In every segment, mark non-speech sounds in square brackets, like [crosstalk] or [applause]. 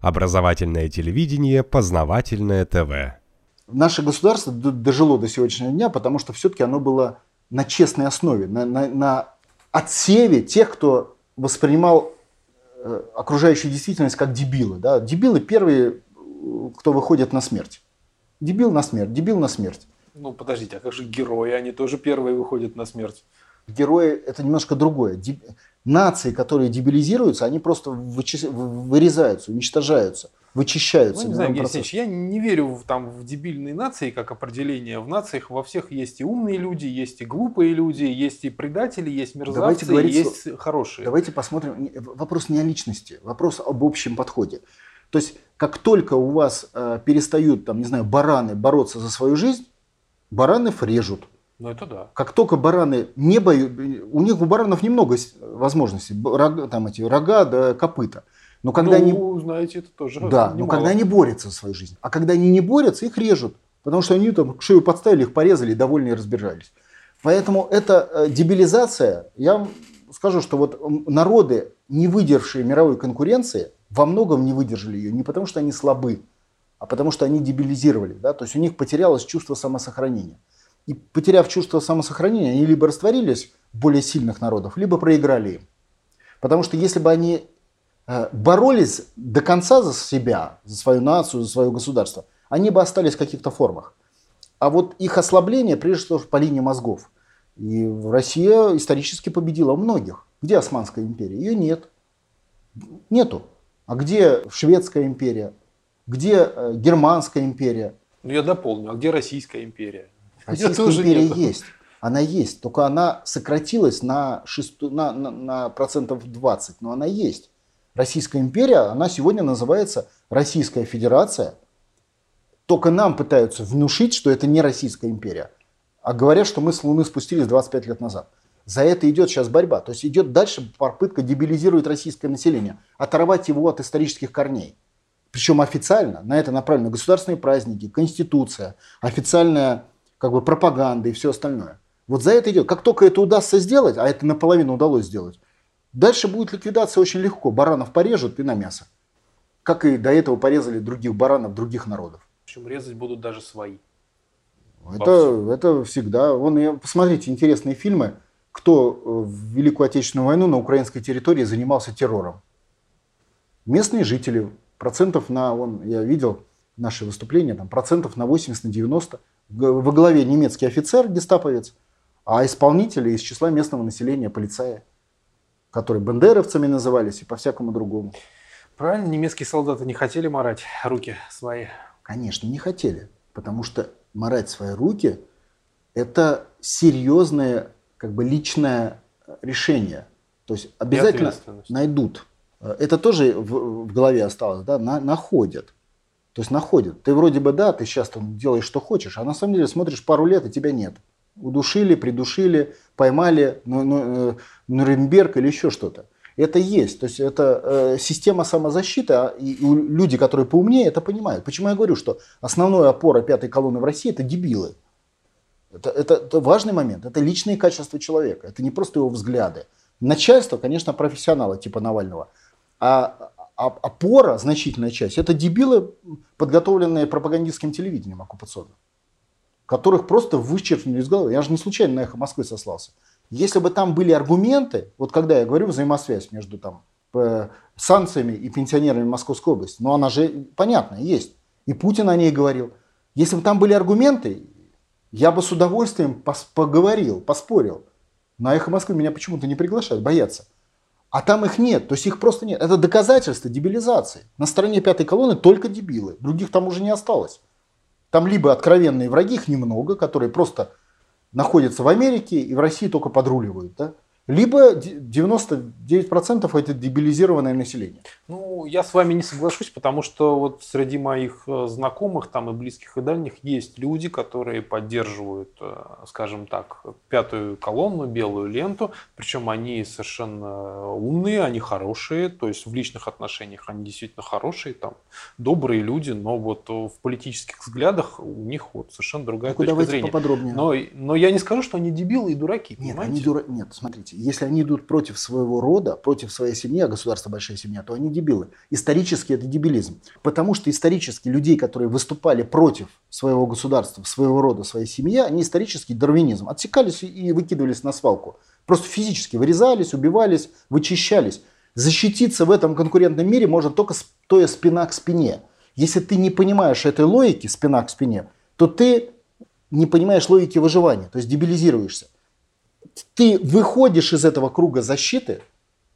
Образовательное телевидение, познавательное ТВ. Наше государство дожило до сегодняшнего дня, потому что все-таки оно было на честной основе, на, на, на отсеве тех, кто воспринимал э, окружающую действительность как дебилы. Да? Дебилы первые, кто выходит на смерть. Дебил на смерть, дебил на смерть. Ну, подождите, а как же герои? Они тоже первые выходят на смерть. Герои – это немножко другое. Нации, которые дебилизируются, они просто вычис... вырезаются, уничтожаются, вычищаются. Ну, не знаю, Евгений я не верю в, там, в дебильные нации как определение. В нациях во всех есть и умные люди, есть и глупые люди, есть и предатели, есть мерзавцы, давайте говорить, есть хорошие. Давайте посмотрим. Вопрос не о личности, вопрос об общем подходе. То есть, как только у вас э, перестают, там, не знаю, бараны бороться за свою жизнь, баранов режут. Ну это да. Как только бараны не боют, у них у баранов немного возможностей, рога, там эти рога да копыта. Но когда ну, они, знаете, это тоже Да, но когда они борются за свою жизнь. А когда они не борются, их режут. Потому что они там шею подставили, их порезали, и довольные разбежались. Поэтому эта э, дебилизация, я вам скажу, что вот народы, не выдержавшие мировой конкуренции, во многом не выдержали ее. Не потому что они слабы, а потому что они дебилизировали. Да? То есть у них потерялось чувство самосохранения. И потеряв чувство самосохранения, они либо растворились более сильных народов, либо проиграли им. Потому что если бы они э, боролись до конца за себя, за свою нацию, за свое государство, они бы остались в каких-то формах. А вот их ослабление, прежде всего, по линии мозгов. И Россия исторически победила многих. Где Османская империя? Ее нет. Нету. А где Шведская империя? Где э, Германская империя? Ну я дополню. А где Российская империя? Российская империя нету. есть. Она есть, только она сократилась на, 6, на, на, на процентов 20, но она есть. Российская империя, она сегодня называется Российская Федерация. Только нам пытаются внушить, что это не Российская империя. А говорят, что мы с Луны спустились 25 лет назад. За это идет сейчас борьба. То есть идет дальше попытка дебилизировать российское население, оторвать его от исторических корней. Причем официально. На это направлены государственные праздники, конституция, официальная как бы пропаганда и все остальное. Вот за это идет. Как только это удастся сделать, а это наполовину удалось сделать, дальше будет ликвидация очень легко. Баранов порежут и на мясо. Как и до этого порезали других баранов других народов. Причем резать будут даже свои. Это, это всегда. Вон, посмотрите интересные фильмы, кто в Великую Отечественную войну на украинской территории занимался террором. Местные жители, процентов на, вон, я видел наши выступления, там, процентов на 80, на 90 во главе немецкий офицер, гестаповец, а исполнители из числа местного населения, полицаи, которые бендеровцами назывались и по-всякому другому. Правильно, немецкие солдаты не хотели морать руки свои? Конечно, не хотели, потому что морать свои руки – это серьезное как бы личное решение. То есть обязательно найдут. Это тоже в, в голове осталось, да, на, находят. То есть находят. Ты вроде бы, да, ты сейчас там делаешь, что хочешь, а на самом деле смотришь пару лет, и тебя нет. Удушили, придушили, поймали, ну, ну, Нюрнберг или еще что-то. Это есть. То есть это э, система самозащиты, а, и, и люди, которые поумнее, это понимают. Почему я говорю, что основная опора пятой колонны в России – это дебилы. Это, это, это важный момент. Это личные качества человека. Это не просто его взгляды. Начальство, конечно, профессионалы типа Навального. А опора, значительная часть, это дебилы, подготовленные пропагандистским телевидением оккупационным, которых просто вычеркнули из головы. Я же не случайно на «Эхо Москвы» сослался. Если бы там были аргументы, вот когда я говорю взаимосвязь между там, санкциями и пенсионерами Московской области, ну она же понятная, есть. И Путин о ней говорил. Если бы там были аргументы, я бы с удовольствием поговорил, поспорил. На «Эхо Москвы» меня почему-то не приглашают, боятся. А там их нет, то есть их просто нет. Это доказательство дебилизации. На стороне пятой колонны только дебилы, других там уже не осталось. Там либо откровенные враги, их немного, которые просто находятся в Америке и в России только подруливают. Да? Либо 99% это дебилизированное население. Ну, я с вами не соглашусь, потому что вот среди моих э, знакомых, там и близких, и дальних, есть люди, которые поддерживают, э, скажем так, пятую колонну, белую ленту, причем они совершенно умные, они хорошие, то есть в личных отношениях они действительно хорошие, там, добрые люди, но вот в политических взглядах у них вот совершенно другая ну, точка давайте зрения. поподробнее. Но, но я не скажу, что они дебилы и дураки, Нет, они дура... Нет, смотрите, если они идут против своего рода, против своей семьи, а государство большая семья, то они дебилы. Исторически это дебилизм. Потому что исторически людей, которые выступали против своего государства, своего рода, своей семьи, они исторически дарвинизм. Отсекались и выкидывались на свалку. Просто физически вырезались, убивались, вычищались. Защититься в этом конкурентном мире можно только стоя спина к спине. Если ты не понимаешь этой логики, спина к спине, то ты не понимаешь логики выживания, то есть дебилизируешься. Ты выходишь из этого круга защиты,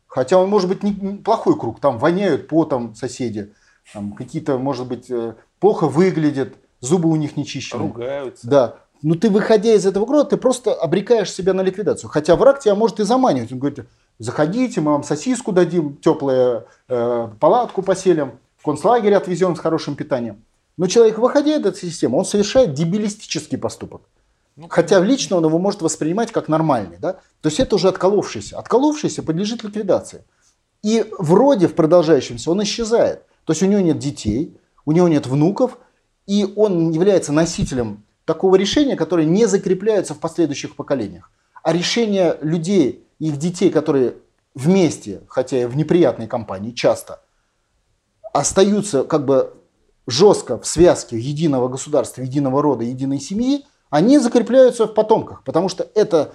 хотя он может быть неплохой круг, там воняют потом соседи, там какие-то, может быть, э, плохо выглядят, зубы у них не чищены. Ругаются. Да. Но ты, выходя из этого круга, ты просто обрекаешь себя на ликвидацию. Хотя враг тебя может и заманивать. Он говорит, заходите, мы вам сосиску дадим, теплую э, палатку поселим, в концлагерь отвезем с хорошим питанием. Но человек, выходя из этой системы, он совершает дебилистический поступок. Ну, Хотя лично он его может воспринимать как нормальный. Да? То есть это уже отколовшийся. Отколовшийся подлежит ликвидации. И вроде в продолжающемся он исчезает. То есть у него нет детей, у него нет внуков, и он является носителем такого решения, которое не закрепляется в последующих поколениях. А решения людей, их детей, которые вместе, хотя и в неприятной компании часто, остаются как бы жестко в связке единого государства, единого рода, единой семьи, они закрепляются в потомках, потому что это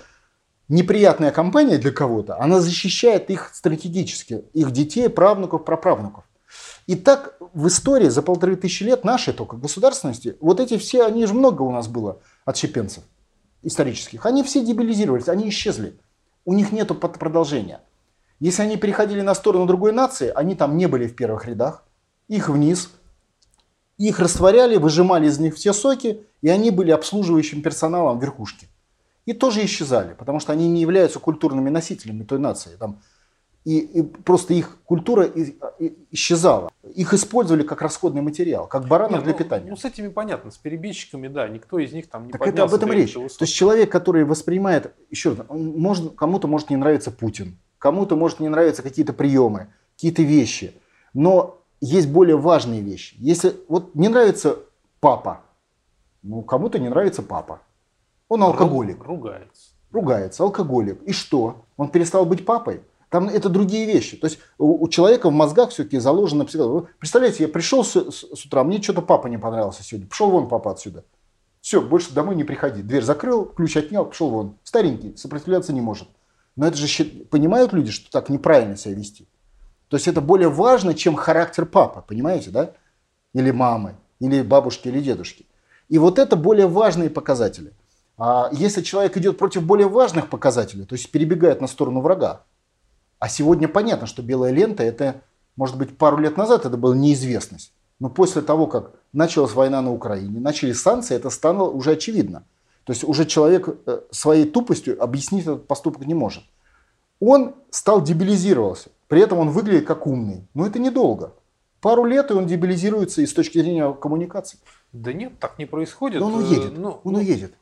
неприятная компания для кого-то, она защищает их стратегически, их детей, правнуков, праправнуков. И так в истории за полторы тысячи лет нашей только государственности, вот эти все, они же много у нас было отщепенцев исторических, они все дебилизировались, они исчезли. У них нет продолжения. Если они переходили на сторону другой нации, они там не были в первых рядах, их вниз, их растворяли, выжимали из них все соки, и они были обслуживающим персоналом верхушки. И тоже исчезали, потому что они не являются культурными носителями той нации. Там, и, и просто их культура исчезала. Их использовали как расходный материал, как баранов Нет, для ну, питания. Ну, с этими понятно, с перебежчиками, да, никто из них там не Так это об этом речь. То есть человек, который воспринимает, еще раз, может, кому-то может не нравиться Путин, кому-то может не нравиться какие-то приемы, какие-то вещи. Но есть более важные вещи. Если вот не нравится папа, ну кому-то не нравится папа. Он алкоголик. Ругается. Ругается, алкоголик. И что? Он перестал быть папой? Там это другие вещи. То есть у, у человека в мозгах все-таки заложено всегда. Представляете, я пришел с, с, с утра, мне что-то папа не понравился сегодня. Пошел вон папа отсюда. Все, больше домой не приходи. Дверь закрыл, ключ отнял, пошел вон. Старенький, сопротивляться не может. Но это же понимают люди, что так неправильно себя вести. То есть это более важно, чем характер папы, понимаете, да? Или мамы, или бабушки, или дедушки. И вот это более важные показатели. А если человек идет против более важных показателей, то есть перебегает на сторону врага, а сегодня понятно, что белая лента это, может быть, пару лет назад это была неизвестность. Но после того, как началась война на Украине, начали санкции, это стало уже очевидно. То есть уже человек э, своей тупостью объяснить этот поступок не может. Он стал дебилизировался. При этом он выглядит как умный. Но это недолго. Пару лет, и он дебилизируется и с точки зрения коммуникации. Да нет, так не происходит. Но он уедет. Ну, он ну, уедет.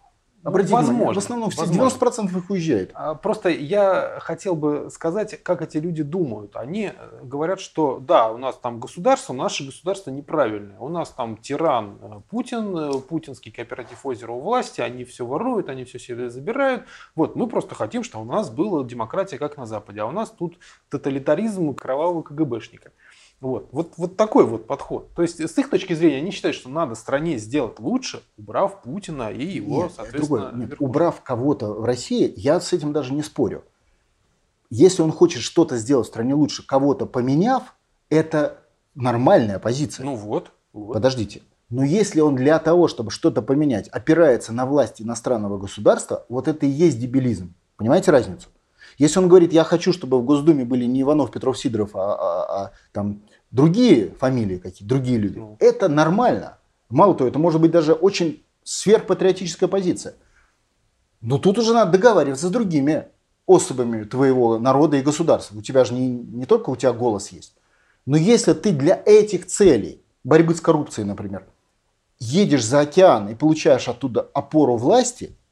Обратите ну, возможно, внимание, в основном возможно. 90% их уезжает. А, просто я хотел бы сказать, как эти люди думают. Они э, говорят, что да, у нас там государство, наше государство неправильное. У нас там тиран э, Путин, э, путинский кооператив озера у власти, они все воруют, они все себе забирают. Вот, мы просто хотим, чтобы у нас была демократия, как на Западе, а у нас тут тоталитаризм кровавого КГБшника. Вот. Вот, вот такой вот подход. То есть, с их точки зрения, они считают, что надо стране сделать лучше, убрав Путина и его, нет, соответственно... Другой, нет, убрав кого-то в России, я с этим даже не спорю. Если он хочет что-то сделать в стране лучше, кого-то поменяв, это нормальная позиция. Ну вот. вот. Подождите. Но если он для того, чтобы что-то поменять, опирается на власть иностранного государства, вот это и есть дебилизм. Понимаете разницу? Если он говорит, я хочу, чтобы в Госдуме были не Иванов, Петров, Сидоров, а, а, а там другие фамилии какие другие люди, ну. это нормально. Мало того, это может быть даже очень сверхпатриотическая позиция. Но тут уже надо договариваться с другими особами твоего народа и государства. У тебя же не, не только у тебя голос есть. Но если ты для этих целей, борьбы с коррупцией, например, едешь за океан и получаешь оттуда опору власти –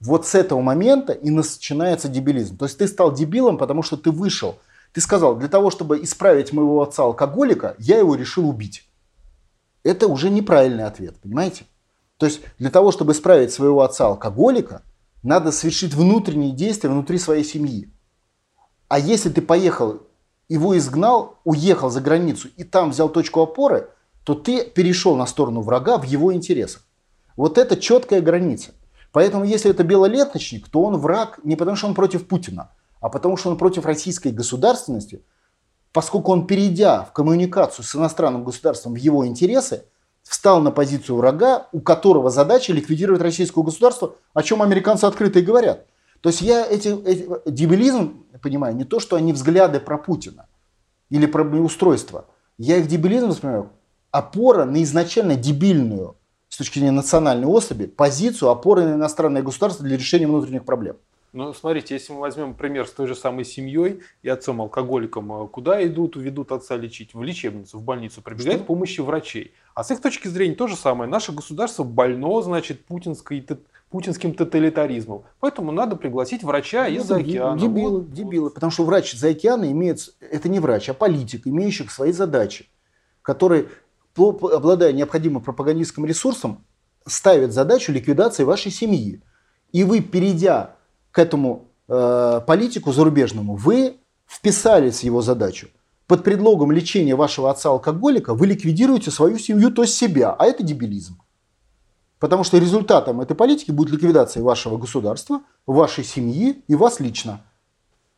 вот с этого момента и начинается дебилизм. То есть ты стал дебилом, потому что ты вышел. Ты сказал, для того, чтобы исправить моего отца алкоголика, я его решил убить. Это уже неправильный ответ, понимаете? То есть для того, чтобы исправить своего отца алкоголика, надо совершить внутренние действия внутри своей семьи. А если ты поехал, его изгнал, уехал за границу и там взял точку опоры, то ты перешел на сторону врага в его интересах. Вот это четкая граница. Поэтому если это белолеточник, то он враг не потому, что он против Путина, а потому, что он против российской государственности, поскольку он, перейдя в коммуникацию с иностранным государством в его интересы, встал на позицию врага, у которого задача ликвидировать российское государство, о чем американцы открыто и говорят. То есть я эти, эти дебилизм понимаю не то, что они взгляды про Путина или про устройство. Я их дебилизм воспринимаю опора на изначально дебильную с точки зрения национальной особи позицию опоры на иностранное государство для решения внутренних проблем. Ну, смотрите, если мы возьмем пример с той же самой семьей и отцом-алкоголиком, а куда идут, ведут отца лечить? В лечебницу, в больницу, прибегают помощи врачей. А с их точки зрения то же самое. Наше государство больно, значит, путинской, путинским тоталитаризмом. Поэтому надо пригласить врача ну, из-за океана. Дебилы, вот. дебилы. Потому что врач из-за океана имеет, это не врач, а политик, имеющий свои задачи, который, обладая необходимым пропагандистским ресурсом, ставит задачу ликвидации вашей семьи. И вы, перейдя к этому э, политику зарубежному, вы вписались в его задачу. Под предлогом лечения вашего отца-алкоголика вы ликвидируете свою семью, то есть себя. А это дебилизм. Потому что результатом этой политики будет ликвидация вашего государства, вашей семьи и вас лично.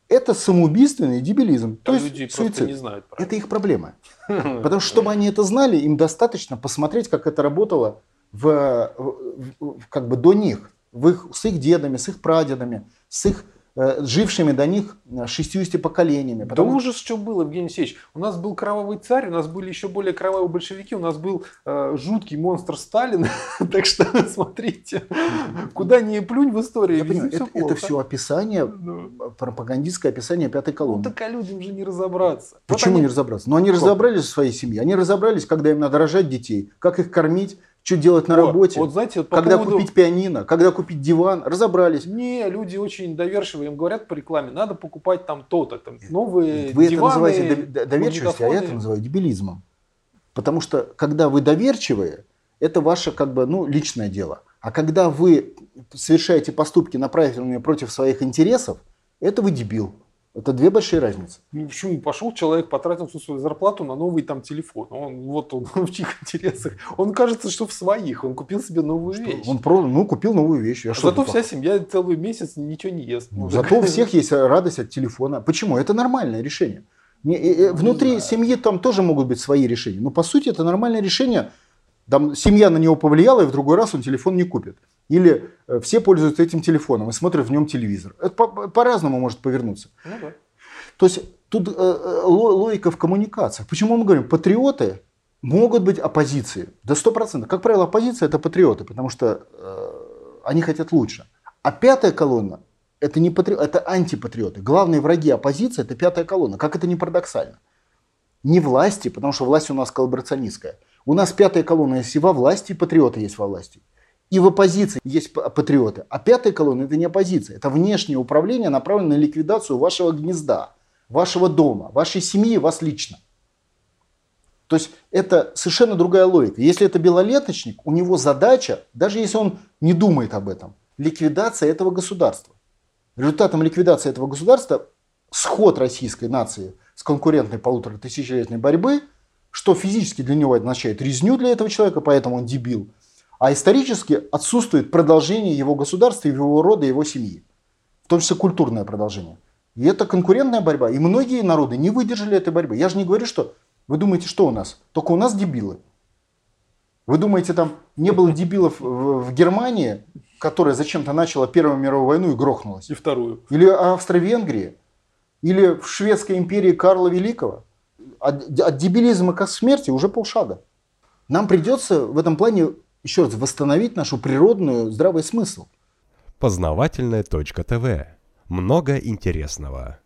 Это самоубийственный дебилизм. то есть люди суицид. не знают. Правильно. Это их проблема. [laughs] Потому что, чтобы они это знали, им достаточно посмотреть, как это работало в, в, как бы до них в их, с их дедами, с их прадедами, с их э, жившими до них 60 э, поколениями. Потому... Да ужас, что было, Евгений Алексеевич. У нас был кровавый царь, у нас были еще более кровавые большевики, у нас был э, жуткий монстр Сталин. [laughs] так что [laughs] смотрите, куда ни плюнь в истории, Я понимаю, это, это все описание, пропагандистское описание пятой колонны. Ну так а людям же не разобраться. Почему вот они... не разобраться? Но ну, они разобрались в своей семье, они разобрались, когда им надо рожать детей, как их кормить, что делать на вот, работе, вот, знаете, вот когда поводу... купить пианино, когда купить диван, разобрались. Не, люди очень доверчивые, им говорят по рекламе, надо покупать там то-то, там новые Вы диваны, это называете доверчивостью, а я это называю дебилизмом. Потому что когда вы доверчивые, это ваше как бы ну, личное дело. А когда вы совершаете поступки, направленные против своих интересов, это вы дебил. Это две большие разницы. Ну, почему? Пошел человек, потратил всю свою зарплату на новый там телефон. Он, вот он [laughs] в чьих интересах. Он кажется, что в своих. Он купил себе новую что? вещь. Он про, ну, купил новую вещь. А Зато вся семья целый месяц ничего не ест. Ну, зато у всех есть радость от телефона. Почему? Это нормальное решение. Не, э, внутри не семьи там тоже могут быть свои решения. Но по сути это нормальное решение. Там семья на него повлияла, и в другой раз он телефон не купит. Или э, все пользуются этим телефоном и смотрят в нем телевизор. Это по-разному может повернуться. Ну, да. То есть тут э, э логика в коммуникациях. Почему мы говорим, патриоты могут быть оппозицией? Да сто процентов. Как правило, оппозиция это патриоты, потому что э, они хотят лучше. А пятая колонна это не патри... это антипатриоты. Главные враги оппозиции это пятая колонна. Как это не парадоксально? Не власти, потому что власть у нас коллаборационистская. У нас пятая колонна есть и во власти, и патриоты есть во власти. И в оппозиции есть патриоты. А пятая колонна это не оппозиция. Это внешнее управление, направленное на ликвидацию вашего гнезда, вашего дома, вашей семьи, вас лично. То есть это совершенно другая логика. Если это белолеточник, у него задача, даже если он не думает об этом, ликвидация этого государства. Результатом ликвидации этого государства сход российской нации с конкурентной полутора тысячелетней борьбы, что физически для него означает резню для этого человека, поэтому он дебил – а исторически отсутствует продолжение его государства, его рода, его семьи. В том числе культурное продолжение. И это конкурентная борьба. И многие народы не выдержали этой борьбы. Я же не говорю, что вы думаете, что у нас? Только у нас дебилы. Вы думаете, там не было дебилов в Германии, которая зачем-то начала Первую мировую войну и грохнулась? И вторую. Или Австро-Венгрии? Или в Шведской империи Карла Великого? От, от дебилизма к смерти уже полшага. Нам придется в этом плане еще раз восстановить нашу природную здравый смысл. Познавательная точка ТВ. Много интересного.